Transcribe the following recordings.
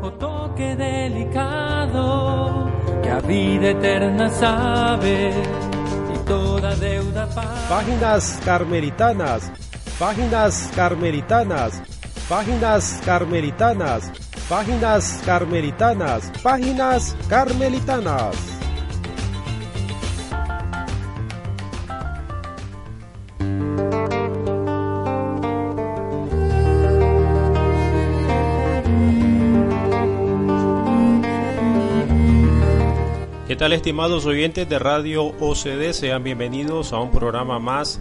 O toque delicado que a vida eterna sabe y toda deuda Páginas carmelitanas, páginas carmelitanas, páginas carmelitanas, páginas carmelitanas, páginas carmelitanas. Tal estimados oyentes de Radio OCD? Sean bienvenidos a un programa más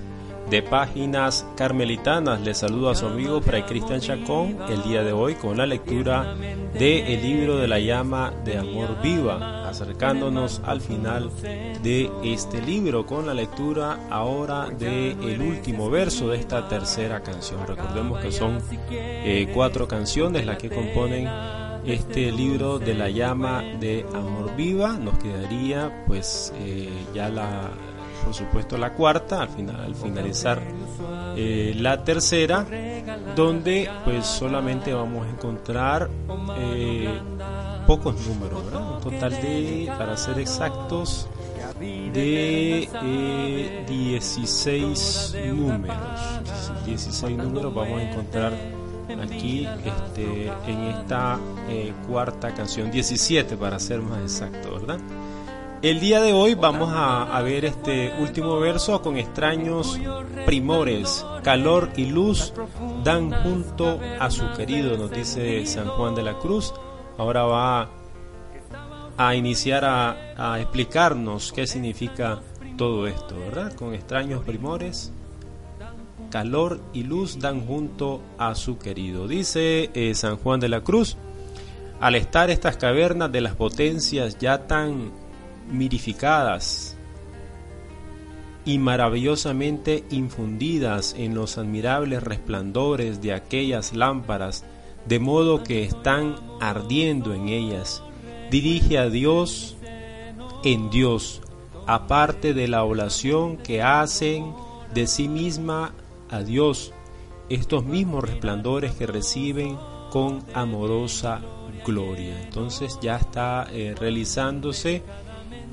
de Páginas Carmelitanas. Les saludo a su amigo Fray Cristian Chacón el día de hoy con la lectura de el libro de la llama de amor viva, acercándonos al final de este libro con la lectura ahora de el último verso de esta tercera canción. Recordemos que son eh, cuatro canciones las que componen este libro de la llama de amor viva. Nos quedaría pues eh, ya la por supuesto la cuarta al final al finalizar eh, la tercera donde pues solamente vamos a encontrar eh, pocos números un total de para ser exactos de 16 números. 16 números vamos a encontrar aquí este, en esta eh, cuarta canción, 17 para ser más exacto, ¿verdad? El día de hoy vamos a, ver este último verso con extraños primores, calor y luz dan junto a su querido, nos dice San Juan de la Cruz. Ahora va a iniciar a, a explicarnos qué significa todo esto, ¿verdad? Con extraños primores, calor y luz dan junto a su querido. Dice eh, San Juan de la Cruz, al estar estas cavernas de las potencias ya tan mirificadas y maravillosamente infundidas en los admirables resplandores de aquellas lámparas, de modo que están ardiendo en ellas, dirige a Dios en Dios, aparte de la oración que hacen de sí misma a Dios estos mismos resplandores que reciben con amorosa gloria. Entonces ya está eh, realizándose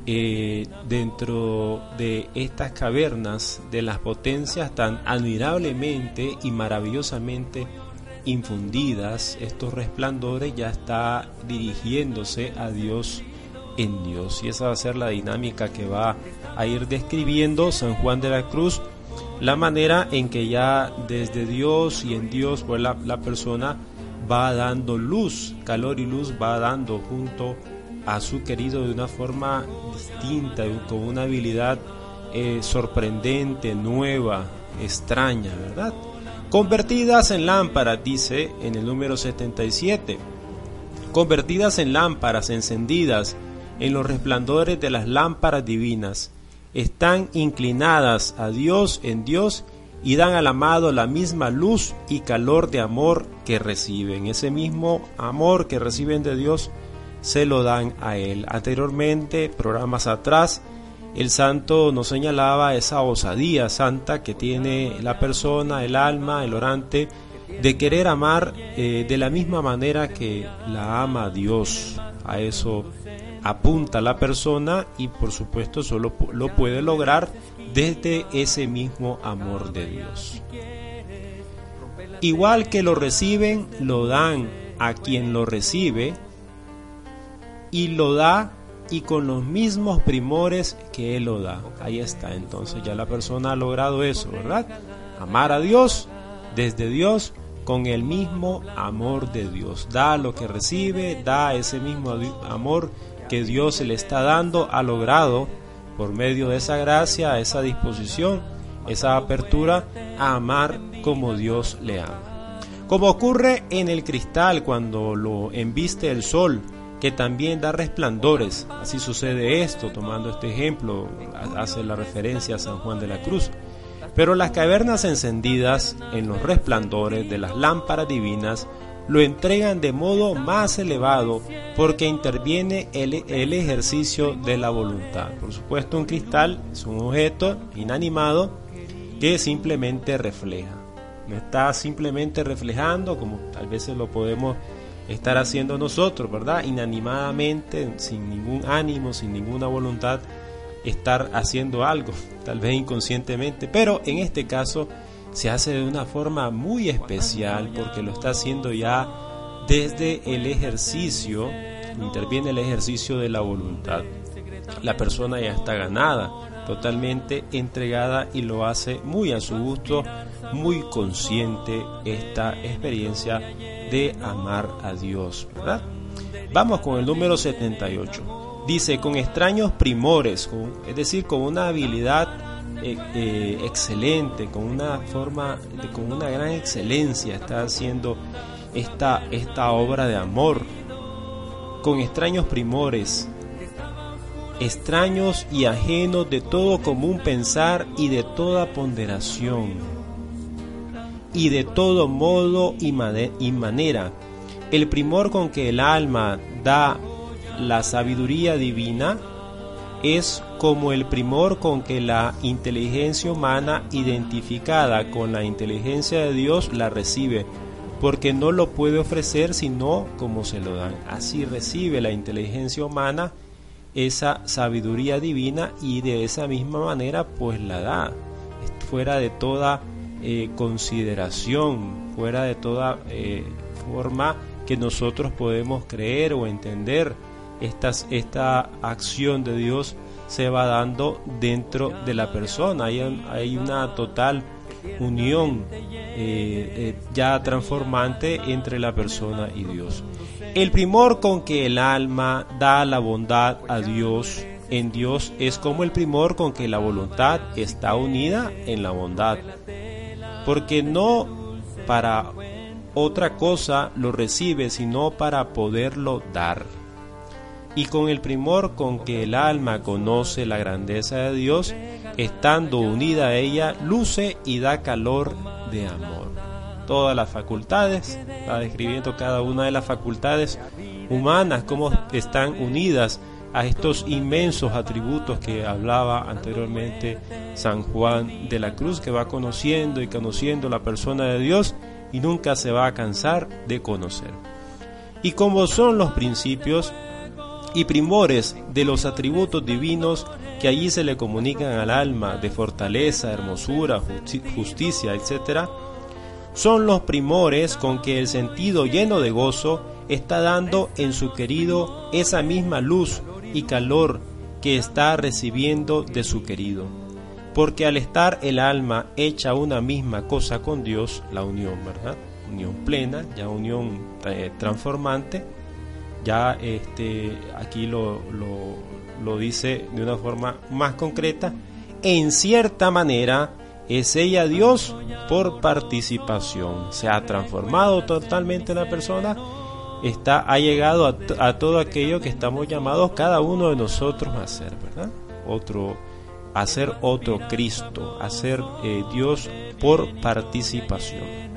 eh, dentro de estas cavernas de las potencias tan admirablemente y maravillosamente infundidas, estos resplandores ya está dirigiéndose a Dios en Dios. Y esa va a ser la dinámica que va a ir describiendo San Juan de la Cruz la manera en que ya desde Dios y en Dios pues la, persona va dando luz, calor y luz va dando junto a su querido de una forma distinta, con una habilidad eh, sorprendente, nueva, extraña, ¿verdad? Convertidas en lámparas, dice en el número 77, convertidas en lámparas encendidas en los resplandores de las lámparas divinas, están inclinadas a Dios en Dios y dan al amado la misma luz y calor de amor que reciben. Ese mismo amor que reciben de Dios se lo dan a Él. Anteriormente, programas atrás, el santo nos señalaba esa osadía santa que tiene la persona, el alma, el orante, de querer amar eh, de la misma manera que la ama Dios. A eso apunta la persona y por supuesto solo lo puede lograr desde ese mismo amor de Dios. Igual que lo reciben, lo dan a quien lo recibe y lo da y con los mismos primores que Él lo da. Ahí está, entonces ya la persona ha logrado eso, ¿verdad? Amar a Dios desde Dios con el mismo amor de Dios. Da lo que recibe, da ese mismo amor que Dios le está dando ha logrado por medio de esa gracia, esa disposición, esa apertura a amar como Dios le ama. Como ocurre en el cristal cuando lo embiste el sol, que también da resplandores. Así sucede esto, tomando este ejemplo, hace la referencia a San Juan de la Cruz. Pero las cavernas encendidas en los resplandores de las lámparas divinas lo entregan de modo más elevado porque interviene el, ejercicio de la voluntad. Por supuesto, un cristal es un objeto inanimado que simplemente refleja. No está simplemente reflejando, como tal vez lo podemos estar haciendo nosotros, ¿verdad? Inanimadamente, sin ningún ánimo, sin ninguna voluntad, estar haciendo algo, tal vez inconscientemente, pero en este caso se hace de una forma muy especial porque lo está haciendo ya desde el ejercicio, interviene el ejercicio de la voluntad. La persona ya está ganada, totalmente entregada y lo hace muy a su gusto, muy consciente esta experiencia de amar a Dios, ¿verdad? Vamos con el número 78. Dice, con extraños primores, es decir, con una habilidad eh, eh, excelente, con una forma, con una gran excelencia, está haciendo esta, esta obra de amor, con extraños primores, extraños y ajenos de todo común pensar y de toda ponderación, y de todo modo y, manera. El primor con que el alma da la sabiduría divina es como el primor con que la inteligencia humana identificada con la inteligencia de Dios la recibe, porque no lo puede ofrecer sino como se lo dan. Así recibe la inteligencia humana esa sabiduría divina y de esa misma manera pues la da, fuera de toda eh, consideración, fuera de toda eh, forma que nosotros podemos creer o entender. Esta acción de Dios se va dando dentro de la persona, hay, hay una total unión eh, ya transformante entre la persona y Dios. El primor con que el alma da la bondad a Dios en Dios es como el primor con que la voluntad está unida en la bondad. Porque no para otra cosa lo recibe, sino para poderlo dar. Y con el primor con que el alma conoce la grandeza de Dios, estando unida a ella, luce y da calor de amor todas las facultades, está describiendo cada una de las facultades humanas, cómo están unidas a estos inmensos atributos que hablaba anteriormente San Juan de la Cruz, que va conociendo y conociendo la persona de Dios y nunca se va a cansar de conocer. Y como son los principios y primores de los atributos divinos que allí se le comunican al alma de fortaleza, hermosura, justicia, etc., son los primores con que el sentido lleno de gozo está dando en su querido esa misma luz y calor que está recibiendo de su querido. Porque al estar el alma hecha una misma cosa con Dios, la unión, ¿verdad? Unión plena, ya unión eh, transformante, ya este, aquí lo, lo, dice de una forma más concreta, en cierta manera es ella Dios por participación. Se ha transformado totalmente la persona, está, ha llegado a, todo aquello que estamos llamados cada uno de nosotros a ser, ¿verdad? Otro, a ser otro Cristo, a ser eh, Dios por participación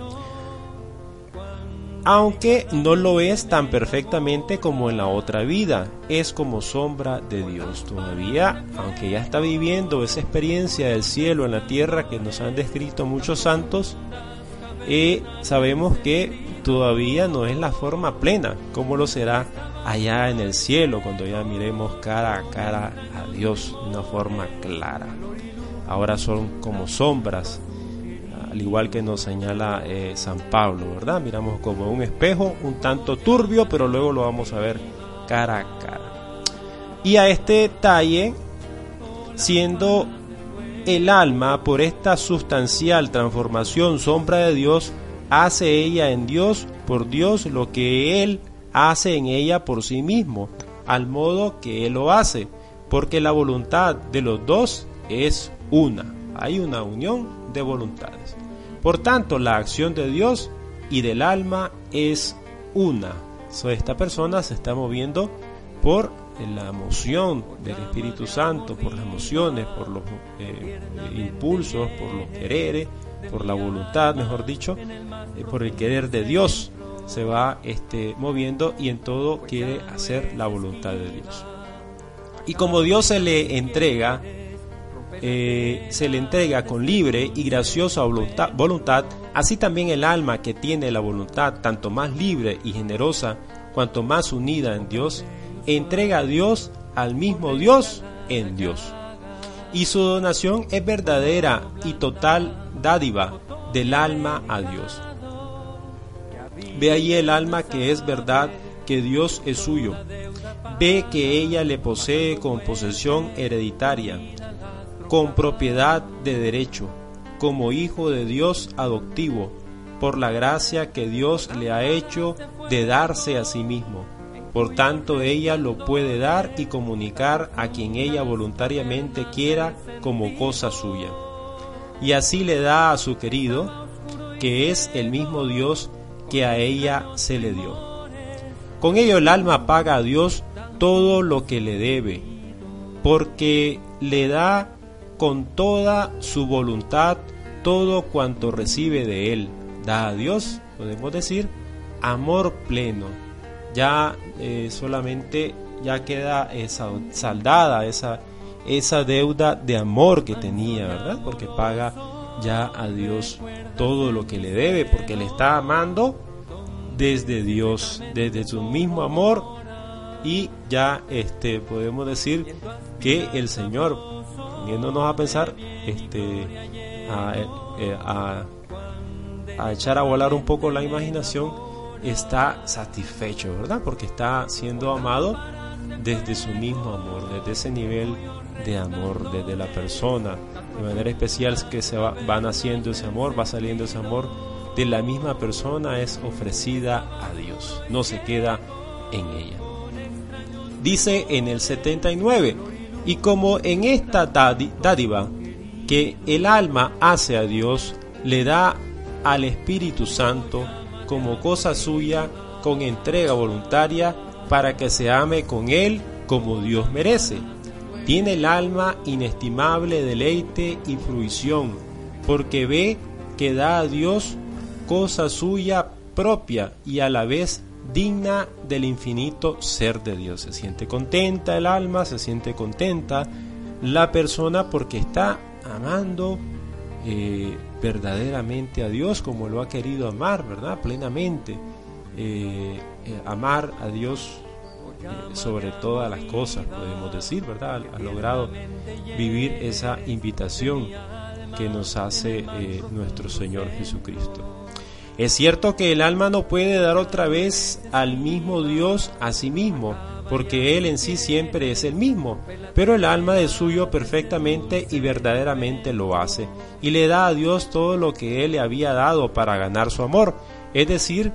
aunque no lo es tan perfectamente como en la otra vida, es como sombra de Dios. Todavía, aunque ya está viviendo esa experiencia del cielo en la tierra que nos han descrito muchos santos, eh, sabemos que todavía no es la forma plena, como lo será allá en el cielo, cuando ya miremos cara a cara a Dios de una forma clara. Ahora son como sombras al igual que nos señala eh, San Pablo, ¿verdad? Miramos como un espejo un tanto turbio, pero luego lo vamos a ver cara a cara. Y a este talle, siendo el alma por esta sustancial transformación sombra de Dios, hace ella en Dios, por Dios, lo que Él hace en ella por sí mismo, al modo que Él lo hace, porque la voluntad de los dos es una. Hay una unión de voluntades. Por tanto, la acción de Dios y del alma es una. esta persona se está moviendo por la emoción del Espíritu Santo, por las emociones, por los eh, impulsos, por los quereres, por la voluntad, mejor dicho, eh, por el querer de Dios se va este, moviendo y en todo quiere hacer la voluntad de Dios. Y como Dios se le entrega eh, se le entrega con libre y graciosa voluntad, Así también el alma que tiene la voluntad tanto más libre y generosa, cuanto más unida en Dios, entrega a Dios al mismo Dios en Dios. Y su donación es verdadera y total dádiva del alma a Dios. Ve allí el alma que es verdad que Dios es suyo. Ve que ella le posee con posesión hereditaria, con propiedad de derecho, como hijo de Dios adoptivo, por la gracia que Dios le ha hecho de darse a sí mismo. Por tanto, ella lo puede dar y comunicar a quien ella voluntariamente quiera como cosa suya. Y así le da a su querido, que es el mismo Dios que a ella se le dio. Con ello el alma paga a Dios todo lo que le debe, porque le da con toda su voluntad todo cuanto recibe de Él. Da a Dios, podemos decir, amor pleno. Ya eh, solamente ya queda esa saldada esa, esa deuda de amor que tenía, ¿verdad? Porque paga ya a Dios todo lo que le debe, porque le está amando desde Dios, desde su mismo amor y ya este podemos decir que el Señor poniéndonos a pensar este eh, a, a, echar a volar un poco la imaginación está satisfecho verdad porque está siendo amado desde su mismo amor desde ese nivel de amor desde la persona. De manera especial que se va, va naciendo ese amor va saliendo ese amor de la misma persona es ofrecida a Dios. No se queda en ella. Dice en el 79, y como en esta dádiva que el alma hace a Dios, le da al Espíritu Santo como cosa suya con entrega voluntaria para que se ame con Él como Dios merece. Tiene el alma inestimable deleite y fruición, porque ve que da a Dios cosa suya propia y a la vez digna del infinito ser de Dios. Se siente contenta el alma, se siente contenta la persona porque está amando eh, verdaderamente a Dios como lo ha querido amar, ¿verdad? Plenamente. Eh, eh, amar a Dios sobre todas las cosas, podemos decir, ¿verdad? Ha, logrado vivir esa invitación que nos hace nuestro Señor Jesucristo. Es cierto que el alma no puede dar otra vez al mismo Dios a sí mismo, porque Él en sí siempre es el mismo, pero el alma de suyo perfectamente y verdaderamente lo hace, y le da a Dios todo lo que Él le había dado para ganar su amor, es decir,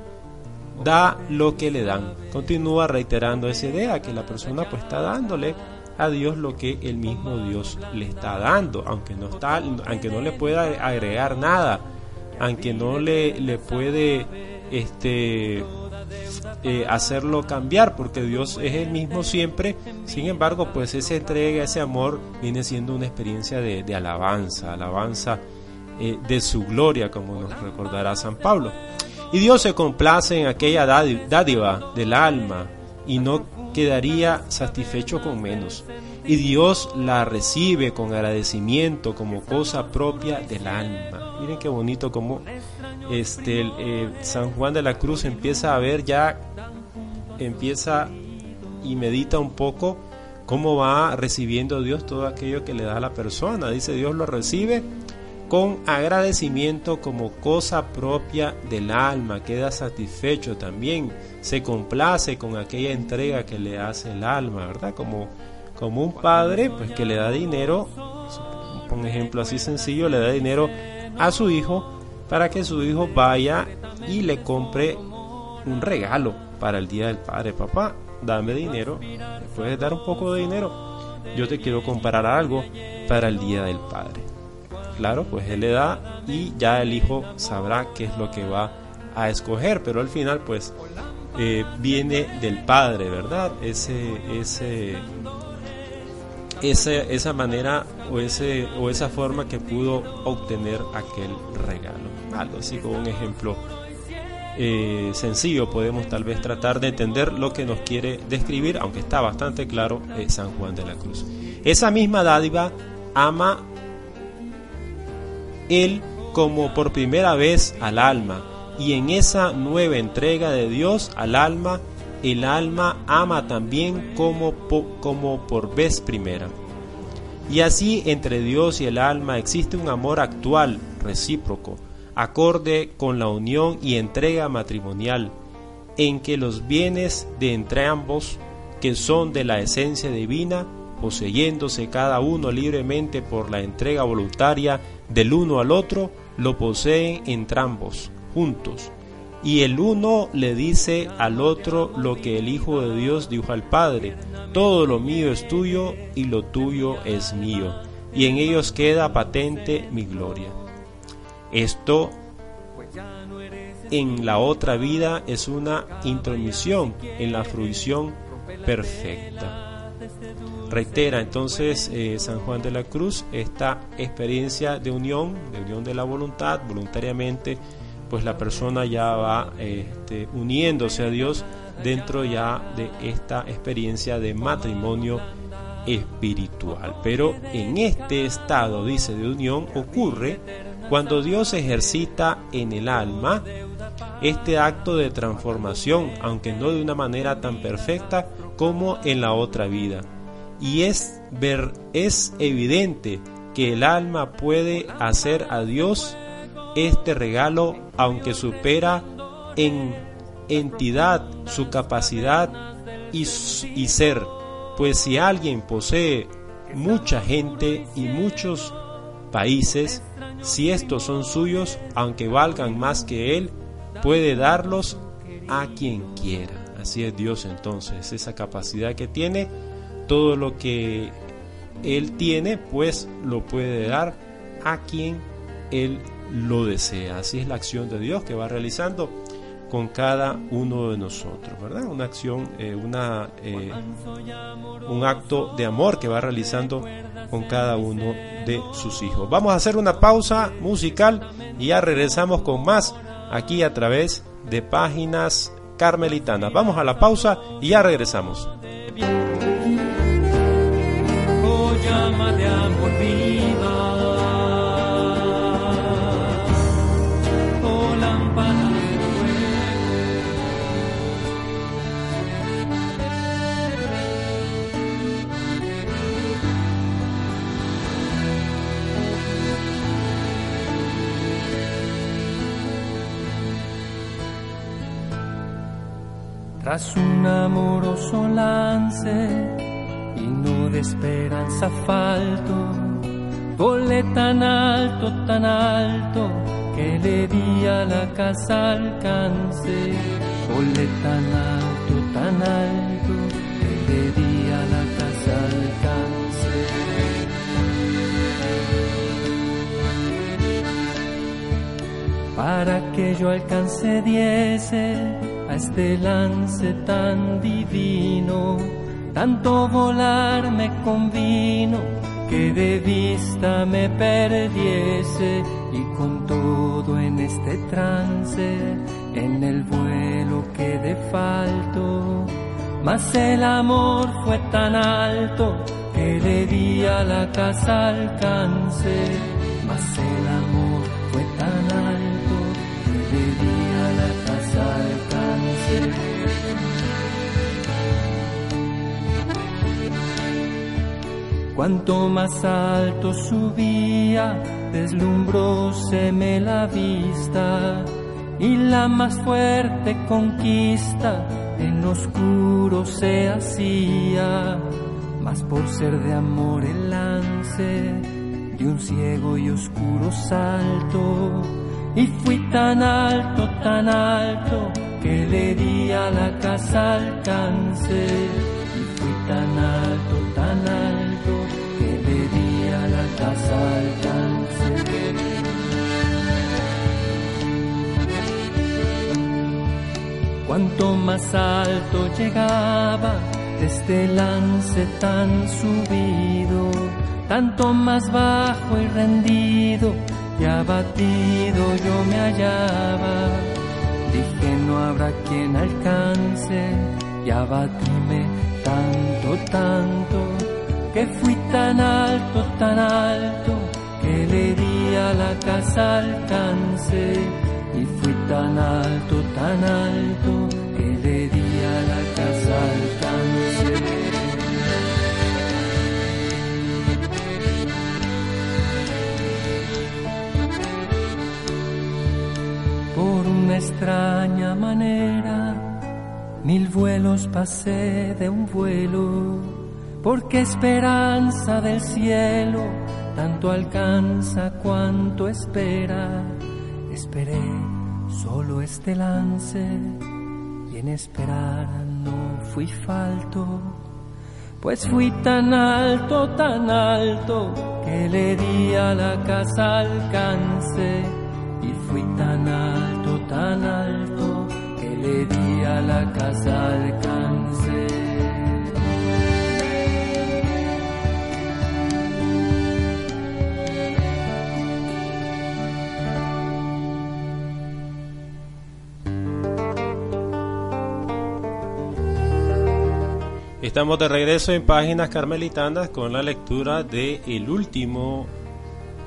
da lo que le dan. Continúa reiterando esa idea que la persona pues está dándole a Dios lo que el mismo Dios le está dando, aunque no está, aunque no le pueda agregar nada aunque no le, le puede este, eh, hacerlo cambiar, porque Dios es el mismo siempre, sin embargo, pues esa entrega, ese amor viene siendo una experiencia de, alabanza, alabanza eh, de su gloria, como nos recordará San Pablo. Y Dios se complace en aquella dádiva del alma y no quedaría satisfecho con menos. Y Dios la recibe con agradecimiento como cosa propia del alma. Miren qué bonito como este eh, San Juan de la Cruz empieza a ver ya, empieza y medita un poco cómo va recibiendo Dios todo aquello que le da a la persona. Dice Dios lo recibe con agradecimiento como cosa propia del alma, queda satisfecho también, se complace con aquella entrega que le hace el alma, ¿verdad? Como, como un padre, pues que le da dinero, un ejemplo así sencillo, le da dinero a su hijo para que su hijo vaya y le compre un regalo para el Día del Padre. Papá, dame dinero, ¿me puedes dar un poco de dinero? Yo te quiero comprar algo para el Día del Padre. Claro, pues él le da y ya el hijo sabrá qué es lo que va a escoger, pero al final pues eh, viene del Padre, ¿verdad? Ese, ese esa, manera o, ese, o esa forma que pudo obtener aquel regalo. Algo así como un ejemplo eh, sencillo podemos tal vez tratar de entender lo que nos quiere describir, aunque está bastante claro eh, San Juan de la Cruz. Esa misma dádiva ama él como por primera vez al alma, y en esa nueva entrega de Dios al alma, el alma ama también como, por vez primera. Y así entre Dios y el alma existe un amor actual, recíproco, acorde con la unión y entrega matrimonial, en que los bienes de entre ambos, que son de la esencia divina, poseyéndose cada uno libremente por la entrega voluntaria del uno al otro, lo poseen entrambos, juntos. Y el uno le dice al otro lo que el Hijo de Dios dijo al Padre, todo lo mío es tuyo y lo tuyo es mío, y en ellos queda patente mi gloria. Esto en la otra vida es una intromisión en la fruición perfecta. Reitera entonces eh, San Juan de la Cruz esta experiencia de unión, de unión de la voluntad, voluntariamente, pues la persona ya va este, uniéndose a Dios dentro ya de esta experiencia de matrimonio espiritual. Pero en este estado, dice, de unión ocurre cuando Dios ejercita en el alma este acto de transformación, aunque no de una manera tan perfecta como en la otra vida. Y es ver es evidente que el alma puede hacer a Dios este regalo aunque supera en entidad su capacidad y, ser, pues si alguien posee mucha gente y muchos países, si estos son suyos, aunque valgan más que él, puede darlos a quien quiera. Así es Dios entonces, esa capacidad que tiene, todo lo que Él tiene, pues lo puede dar a quien Él lo desea. Así es la acción de Dios que va realizando con cada uno de nosotros, ¿verdad? Una acción, eh, una, eh, un acto de amor que va realizando con cada uno de sus hijos. Vamos a hacer una pausa musical y ya regresamos con más aquí a través de páginas carmelitanas. Vamos a la pausa y ya regresamos. Tras un amoroso lance y no de esperanza falto, volé tan alto, tan alto, que le di a la casa alcance. Volé tan alto, tan alto, que le di a la casa alcance. Para que yo alcance diese este lance tan divino, tanto volar me convino que de vista me perdiese y con todo en este trance, en el vuelo quedé falto. Mas el amor fue tan alto que le a la casa alcance, mas el amor Cuanto más alto subía, deslumbróseme la vista y la más fuerte conquista en oscuro se hacía, más por ser de amor el lance de un ciego y oscuro salto. Y fui tan alto, tan alto, que le di a la casa alcance. Y fui tan alto, tan alto, que le di a la casa alcance. Cuanto más alto llegaba, este lance tan subido, tanto más bajo y rendido y abatido yo me hallaba Dije no habrá quien alcance y abatíme tanto, tanto, que fui tan alto, tan alto, que le di a la casa alcance y fui tan alto, tan alto que le di a la casa alcance. Una extraña manera, mil vuelos pasé de un vuelo, porque esperanza del cielo tanto alcanza cuanto espera. Esperé solo este lance y en esperar no fui falto, pues fui tan alto, tan alto que le di a la casa alcance y fui tan alto, tan alto que le di a la casa alcance. Estamos de regreso en páginas carmelitanas con la lectura de el último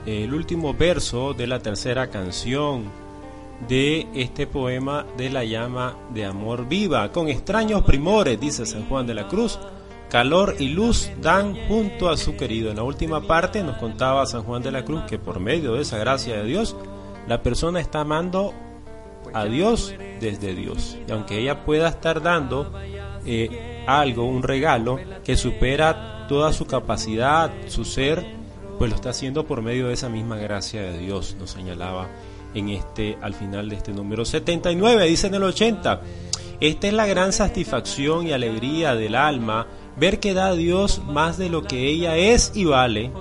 el último verso de la tercera canción de este poema de la llama de amor viva. Con extraños primores dice San Juan de la Cruz calor y luz dan junto a su querido. En la última parte nos contaba San Juan de la Cruz que por medio de esa gracia de Dios la persona está amando a Dios desde Dios. Y aunque ella pueda estar dando eh, algo, un regalo que supera toda su capacidad, su ser, pues lo está haciendo por medio de esa misma gracia de Dios, nos señalaba en este al final de este número 79, dice en el 80. Esta es la gran satisfacción y alegría del alma, ver que da Dios más de lo que ella es y vale,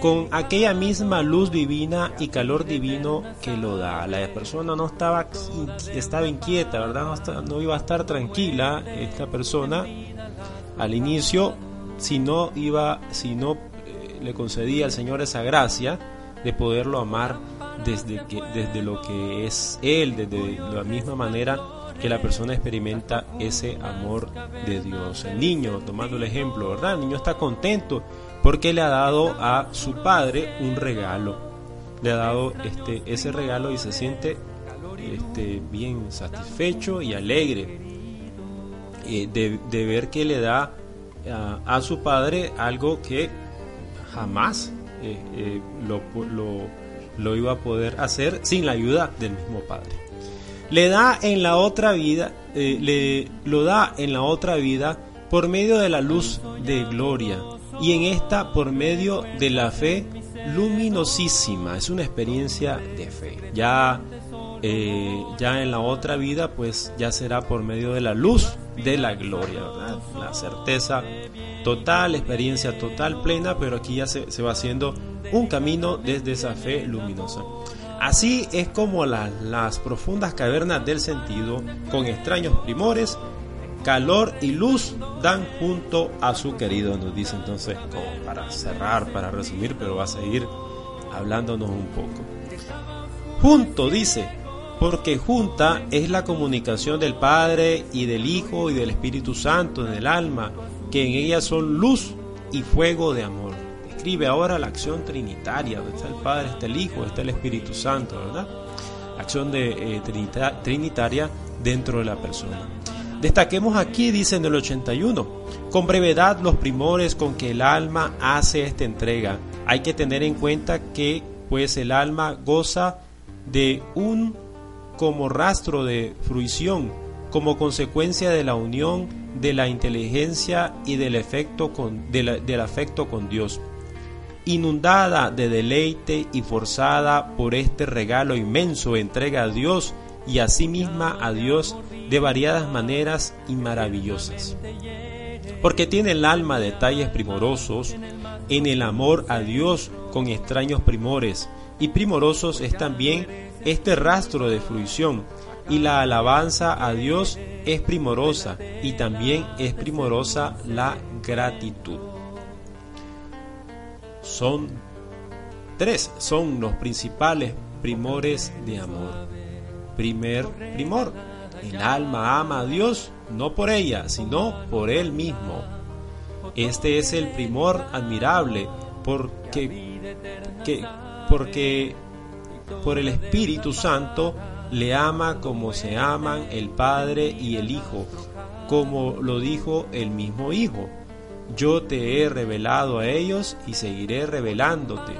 con aquella misma luz divina y calor divino que lo da. La persona no estaba, estaba inquieta, ¿verdad? No, iba a estar tranquila esta persona al inicio si no iba, si no le concedía al Señor esa gracia de poderlo amar desde, que, desde lo que es Él, desde la misma manera que la persona experimenta ese amor de Dios. El niño, tomando el ejemplo, ¿verdad? El niño está contento porque le ha dado a su padre un regalo. Le ha dado este, ese regalo y se siente este, bien satisfecho y alegre eh, de, ver que le da a, su padre algo que jamás eh, eh, lo, lo iba a poder hacer sin la ayuda del mismo padre. Le da en la otra vida, le, lo da en la otra vida por medio de la luz de gloria y en esta por medio de la fe luminosísima. Es una experiencia de fe. Ya, eh, ya en la otra vida, pues ya será por medio de la luz de la gloria, La certeza total, experiencia total, plena, pero aquí ya se, se va haciendo un camino desde esa fe luminosa. Así es como las profundas cavernas del sentido, con extraños primores, calor y luz dan junto a su querido, nos dice entonces, como para cerrar, para resumir, pero va a seguir hablándonos un poco. Junto, dice, porque junta es la comunicación del Padre y del Hijo y del Espíritu Santo en el alma, que en ella son luz y fuego de amor. Escribe ahora la acción trinitaria, donde está el Padre, está el Hijo, está el Espíritu Santo, ¿verdad? acción de, eh, trinitaria dentro de la persona. Destaquemos aquí, dice en el 81, con brevedad los primores con que el alma hace esta entrega. Hay que tener en cuenta que pues el alma goza de un como rastro de fruición, como consecuencia de la unión de la inteligencia y del, afecto con Dios. Inundada de deleite y forzada por este regalo inmenso, entrega a Dios y a sí misma a Dios de variadas maneras y maravillosas. Porque tiene el alma detalles primorosos en el amor a Dios con extraños primores, y primorosos es también este rastro de fruición, y la alabanza a Dios es primorosa, y también es primorosa la gratitud. Son tres, son los principales primores de amor. Primer primor, el alma ama a Dios no por ella, sino por Él mismo. Este es el primor admirable porque que porque por el Espíritu Santo le ama como se aman el Padre y el Hijo, como lo dijo el mismo Hijo. Yo te he revelado a ellos y seguiré revelándote,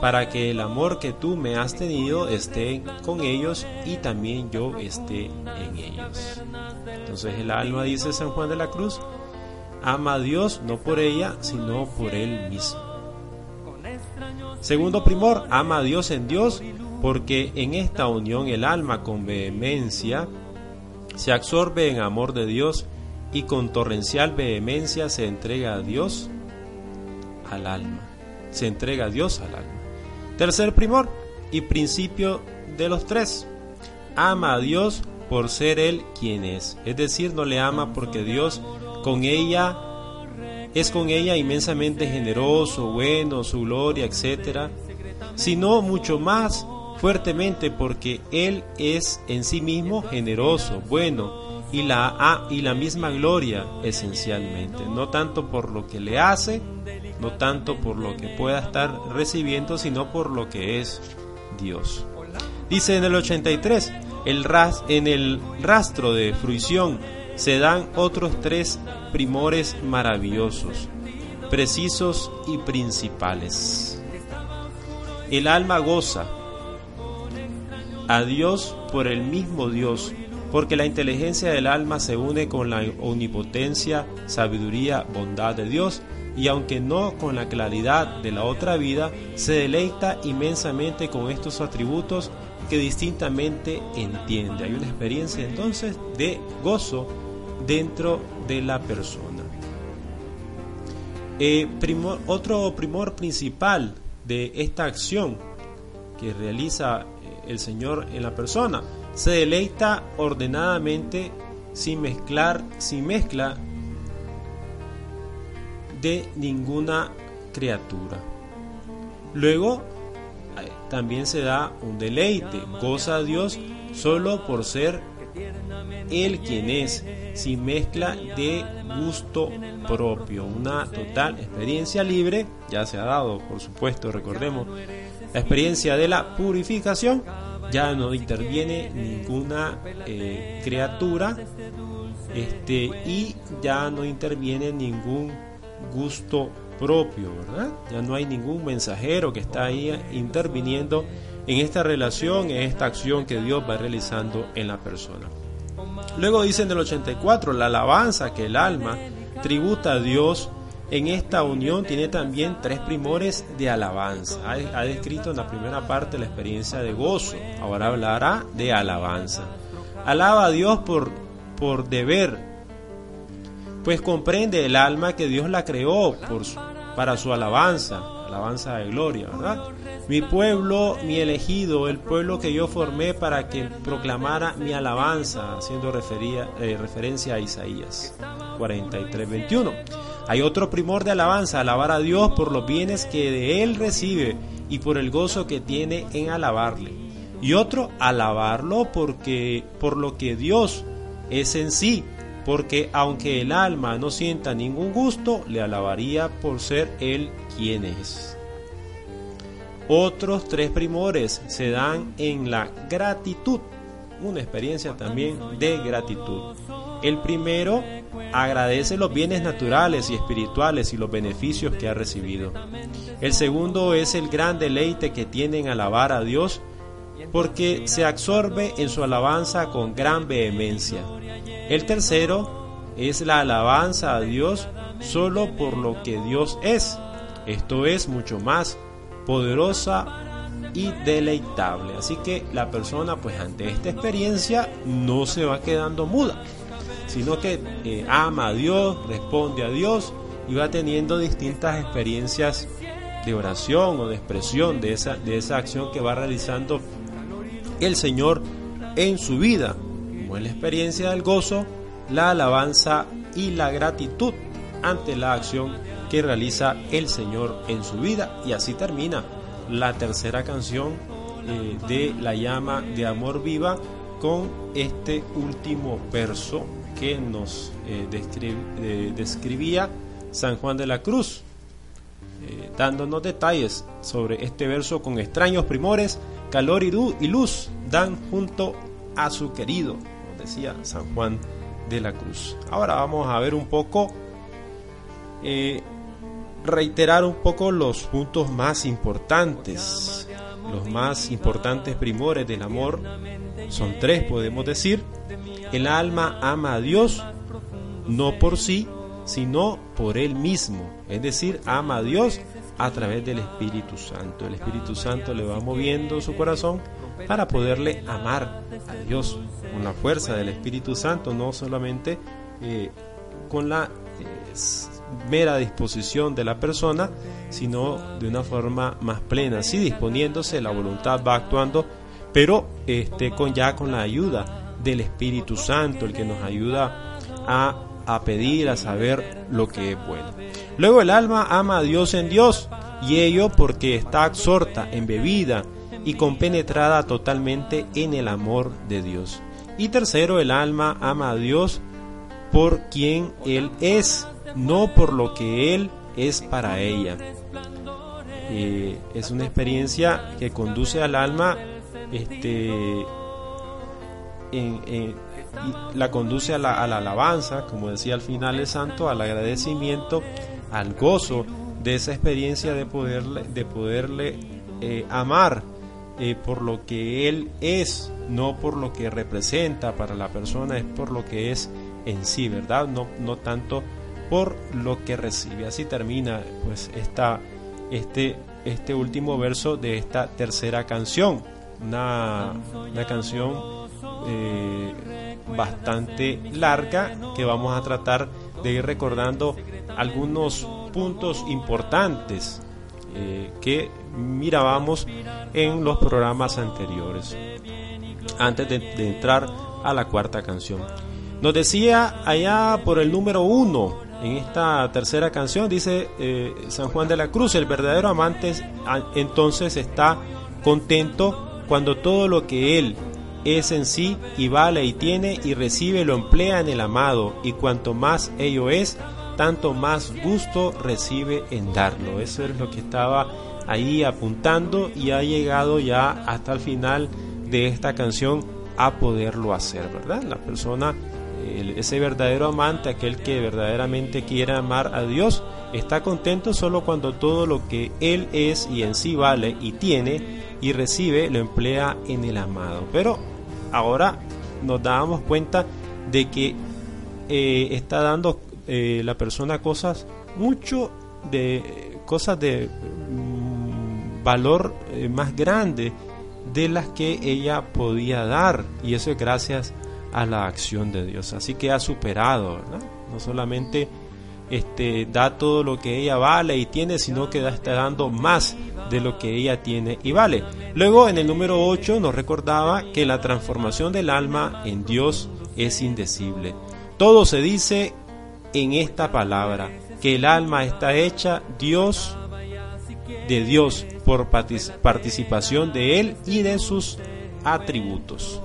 para que el amor que tú me has tenido esté con ellos y también yo esté en ellos. Entonces el alma, dice San Juan de la Cruz, ama a Dios no por ella, sino por él mismo. Segundo primor, ama a Dios en Dios, porque en esta unión el alma con vehemencia se absorbe en amor de Dios y con torrencial vehemencia se entrega a Dios al alma. Se entrega a Dios al alma. Tercer primor y principio de los tres. Ama a Dios por ser Él quien es. Es decir, no le ama porque Dios con ella es con ella inmensamente generoso, bueno, su gloria, etc. Sino mucho más fuertemente porque Él es en sí mismo generoso, bueno, y la, y la misma gloria esencialmente, no tanto por lo que le hace, no tanto por lo que pueda estar recibiendo, sino por lo que es Dios. Dice en el 83, el ras, en el rastro de fruición se dan otros tres primores maravillosos, precisos y principales. El alma goza a Dios por el mismo Dios porque la inteligencia del alma se une con la omnipotencia, sabiduría, bondad de Dios, y aunque no con la claridad de la otra vida, se deleita inmensamente con estos atributos que distintamente entiende. Hay una experiencia entonces de gozo dentro de la persona. Eh, otro primor principal de esta acción que realiza eh, el Señor en la persona. Se deleita ordenadamente sin mezclar, sin mezcla de ninguna criatura. Luego eh, también se da un deleite, goza a Dios solo por ser Él quien es, sin mezcla de gusto propio, una total experiencia libre, ya se ha dado, por supuesto, recordemos, la experiencia de la purificación ya no interviene ninguna eh, criatura este, y ya no interviene ningún gusto propio, ¿verdad? Ya no hay ningún mensajero que está ahí interviniendo en esta relación, en esta acción que Dios va realizando en la persona. Luego dice en el 84, la alabanza que el alma tributa a Dios en esta unión tiene también tres primores de alabanza. Ha, descrito en la primera parte la experiencia de gozo, ahora hablará de alabanza. Alaba a Dios por, por deber, pues comprende el alma que Dios la creó para su alabanza, alabanza de gloria, ¿verdad? Mi pueblo, mi elegido, el pueblo que yo formé para que proclamara mi alabanza, haciendo eh, referencia a Isaías 43, 21. Hay otro primor de alabanza, alabar a Dios por los bienes que de Él recibe y por el gozo que tiene en alabarle. Y otro, alabarlo porque por lo que Dios es en sí, porque aunque el alma no sienta ningún gusto, le alabaría por ser Él quien es. Otros tres primores se dan en la gratitud, una experiencia también de gratitud. El primero agradece los bienes naturales y espirituales y los beneficios que ha recibido. El segundo es el gran deleite que tiene en alabar a Dios porque se absorbe en su alabanza con gran vehemencia. El tercero es la alabanza a Dios solo por lo que Dios es. Esto es mucho más poderosa y deleitable. Así que la persona pues ante esta experiencia no se va quedando muda sino que eh, ama a Dios, responde a Dios y va teniendo distintas experiencias de oración o de expresión de esa, de esa acción que va realizando el Señor en su vida, como es la experiencia del gozo, la alabanza y la gratitud ante la acción que realiza el Señor en su vida. Y así termina la tercera canción eh, de La llama de amor viva con este último verso que nos eh, eh, describía San Juan de la Cruz. Eh, dándonos detalles sobre este verso con extraños primores, calor y, luz dan junto a su querido, como decía San Juan de la Cruz. Ahora vamos a ver un poco, reiterar un poco los puntos más importantes, los más importantes primores del amor. Son tres, podemos decir. El alma ama a Dios, no por sí, sino por Él mismo. Es decir, ama a Dios a través del Espíritu Santo. El Espíritu Santo le va moviendo su corazón para poderle amar a Dios con la fuerza del Espíritu Santo, no solamente eh, con la eh, mera disposición de la persona, sino de una forma más plena. Sí, disponiéndose, la voluntad va actuando, pero este, con, ya con la ayuda del Espíritu Santo, el que nos ayuda a a pedir, a saber lo que es bueno. Luego el alma ama a Dios en Dios, y ello porque está absorta, embebida y compenetrada totalmente en el amor de Dios. Y tercero, el alma ama a Dios por quien Él es, no por lo que Él es para ella. Eh, es una experiencia que conduce al alma este, en, la conduce a la, alabanza, como decía al final el santo, al agradecimiento, al gozo de esa experiencia de poderle, de poderle eh, amar eh, por lo que Él es, no por lo que representa para la persona, es por lo que es en sí, ¿verdad? No, no tanto por lo que recibe. Así termina pues esta, este, este último verso de esta tercera canción, una, una canción eh, bastante larga que vamos a tratar de ir recordando algunos puntos importantes eh, que mirábamos en los programas anteriores antes de, entrar a la cuarta canción. Nos decía allá por el número uno en esta tercera canción, dice eh, San Juan de la Cruz, el verdadero amante entonces está contento cuando todo lo que él es en sí y vale y tiene y recibe lo emplea en el amado y cuanto más ello es, tanto más gusto recibe en darlo. Eso es lo que estaba ahí apuntando y ha llegado ya hasta el final de esta canción a poderlo hacer, ¿verdad? La persona, ese verdadero amante, aquel que verdaderamente quiere amar a Dios, está contento solo cuando todo lo que Él es y en sí vale y tiene y recibe lo emplea en el amado. Pero ahora nos dábamos cuenta de que eh, está dando eh, la persona cosas mucho de cosas de mm, valor eh, más grande de las que ella podía dar y eso es gracias a la acción de Dios así que ha superado no solamente este, da todo lo que ella vale y tiene, sino que está dando más de lo que ella tiene y vale. Luego en el número 8 nos recordaba que la transformación del alma en Dios es indecible. Todo se dice en esta palabra, que el alma está hecha Dios de Dios por participación de Él y de sus atributos.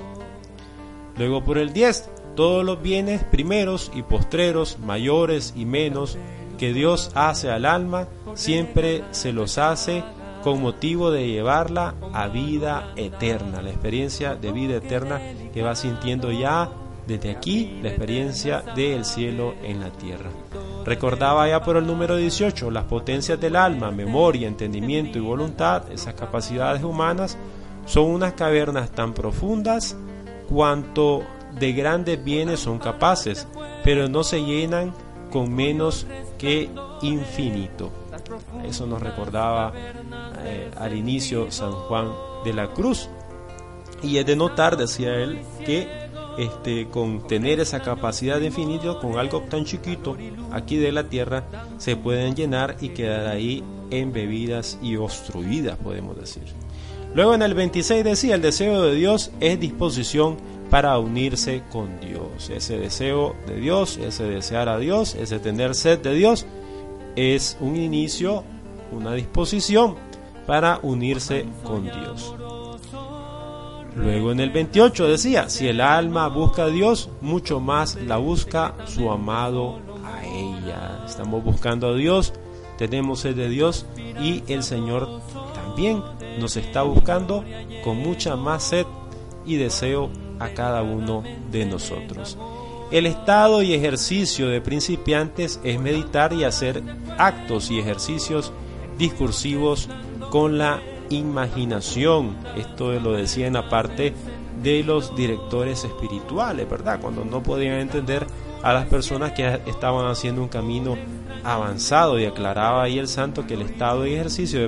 Luego por el 10, todos los bienes primeros y postreros, mayores y menos, que Dios hace al alma, siempre se los hace con motivo de llevarla a vida eterna, la experiencia de vida eterna que va sintiendo ya desde aquí, la experiencia del cielo en la tierra. Recordaba ya por el número 18, las potencias del alma, memoria, entendimiento y voluntad, esas capacidades humanas, son unas cavernas tan profundas cuanto de grandes bienes son capaces, pero no se llenan con menos que infinito. Eso nos recordaba eh, al inicio San Juan de la Cruz. Y es de notar, decía él, que este, con tener esa capacidad de infinito, con algo tan chiquito aquí de la tierra, se pueden llenar y quedar ahí embebidas y obstruidas, podemos decir. Luego en el 26 decía, el deseo de Dios es disposición para unirse con Dios. Ese deseo de Dios, ese desear a Dios, ese tener sed de Dios, es un inicio, una disposición para unirse con Dios. Luego en el 28 decía, si el alma busca a Dios, mucho más la busca su amado a ella. Estamos buscando a Dios tenemos sed de Dios y el Señor también nos está buscando con mucha más sed y deseo a cada uno de nosotros. El estado y ejercicio de principiantes es meditar y hacer actos y ejercicios discursivos con la imaginación. Esto lo decía en la parte de los directores espirituales, ¿verdad? Cuando no podían entender a las personas que estaban haciendo un camino avanzado y aclaraba ahí el santo que el estado y ejercicio de,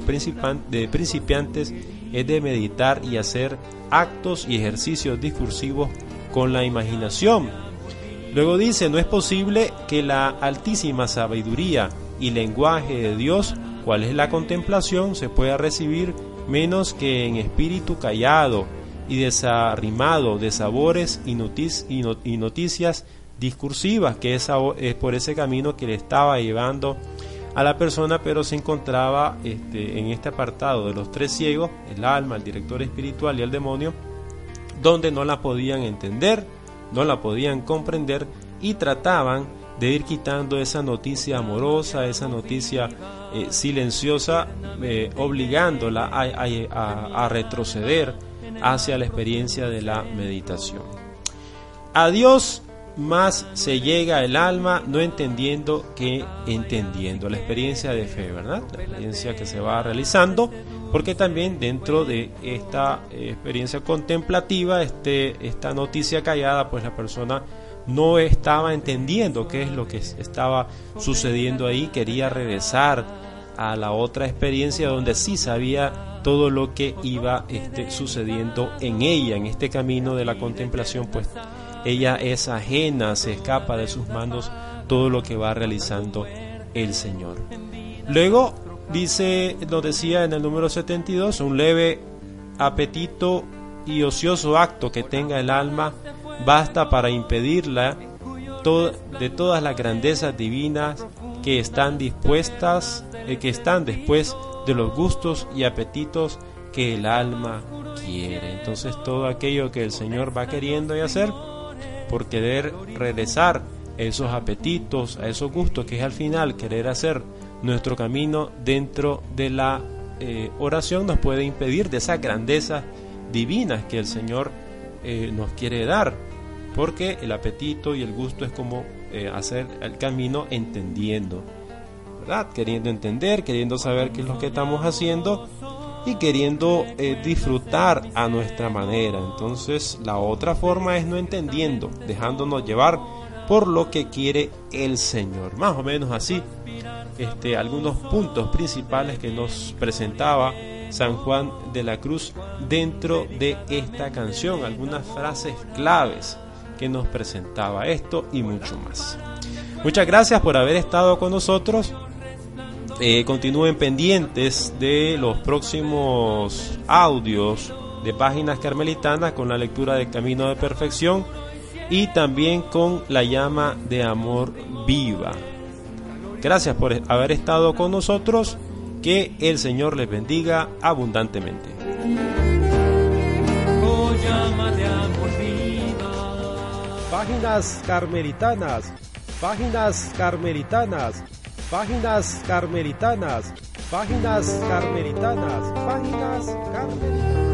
de principiantes es de meditar y hacer actos y ejercicios discursivos con la imaginación. Luego dice, no es posible que la altísima sabiduría y lenguaje de Dios, cual es la contemplación, se pueda recibir menos que en espíritu callado y desarrimado de sabores y, noticias discursivas, que es, por ese camino que le estaba llevando a la persona, pero se encontraba este, en este apartado de los tres ciegos, el alma, el director espiritual y el demonio, donde no la podían entender, no la podían comprender y trataban de ir quitando esa noticia amorosa, esa noticia eh, silenciosa, eh, obligándola a, a retroceder hacia la experiencia de la meditación. A Dios más se llega el alma no entendiendo que entendiendo la experiencia de fe, ¿verdad? La experiencia que se va realizando, porque también dentro de esta eh, experiencia contemplativa, este, esta noticia callada, pues la persona no estaba entendiendo qué es lo que estaba sucediendo ahí, quería regresar a la otra experiencia donde sí sabía todo lo que iba este, sucediendo en ella, en este camino de la contemplación, pues ella es ajena, se escapa de sus manos todo lo que va realizando el Señor. Luego dice, nos decía en el número 72, un leve apetito y ocioso acto que tenga el alma basta para impedirla de todas las grandezas divinas que están dispuestas, eh, que están después de los gustos y apetitos que el alma quiere. Entonces todo aquello que el Señor va queriendo y hacer, por querer regresar a esos apetitos, a esos gustos, que es al final querer hacer nuestro camino dentro de la eh, oración, nos puede impedir de esas grandezas divinas que el Señor eh, nos quiere dar, porque el apetito y el gusto es como eh, hacer el camino entendiendo, ¿verdad? Queriendo entender, queriendo saber qué es lo que estamos haciendo y queriendo eh, disfrutar a nuestra manera. Entonces la otra forma es no entendiendo, dejándonos llevar por lo que quiere el Señor. Más o menos así, este, algunos puntos principales que nos presentaba San Juan de la Cruz dentro de esta canción, algunas frases claves que nos presentaba esto y mucho más. Muchas gracias por haber estado con nosotros. Eh, continúen pendientes de los próximos audios de páginas carmelitanas con la lectura de Camino de Perfección y también con la llama de amor viva. Gracias por haber estado con nosotros. Que el Señor les bendiga abundantemente. Páginas carmelitanas, páginas carmelitanas Páginas carmelitanas, páginas carmelitanas, páginas carmelitanas.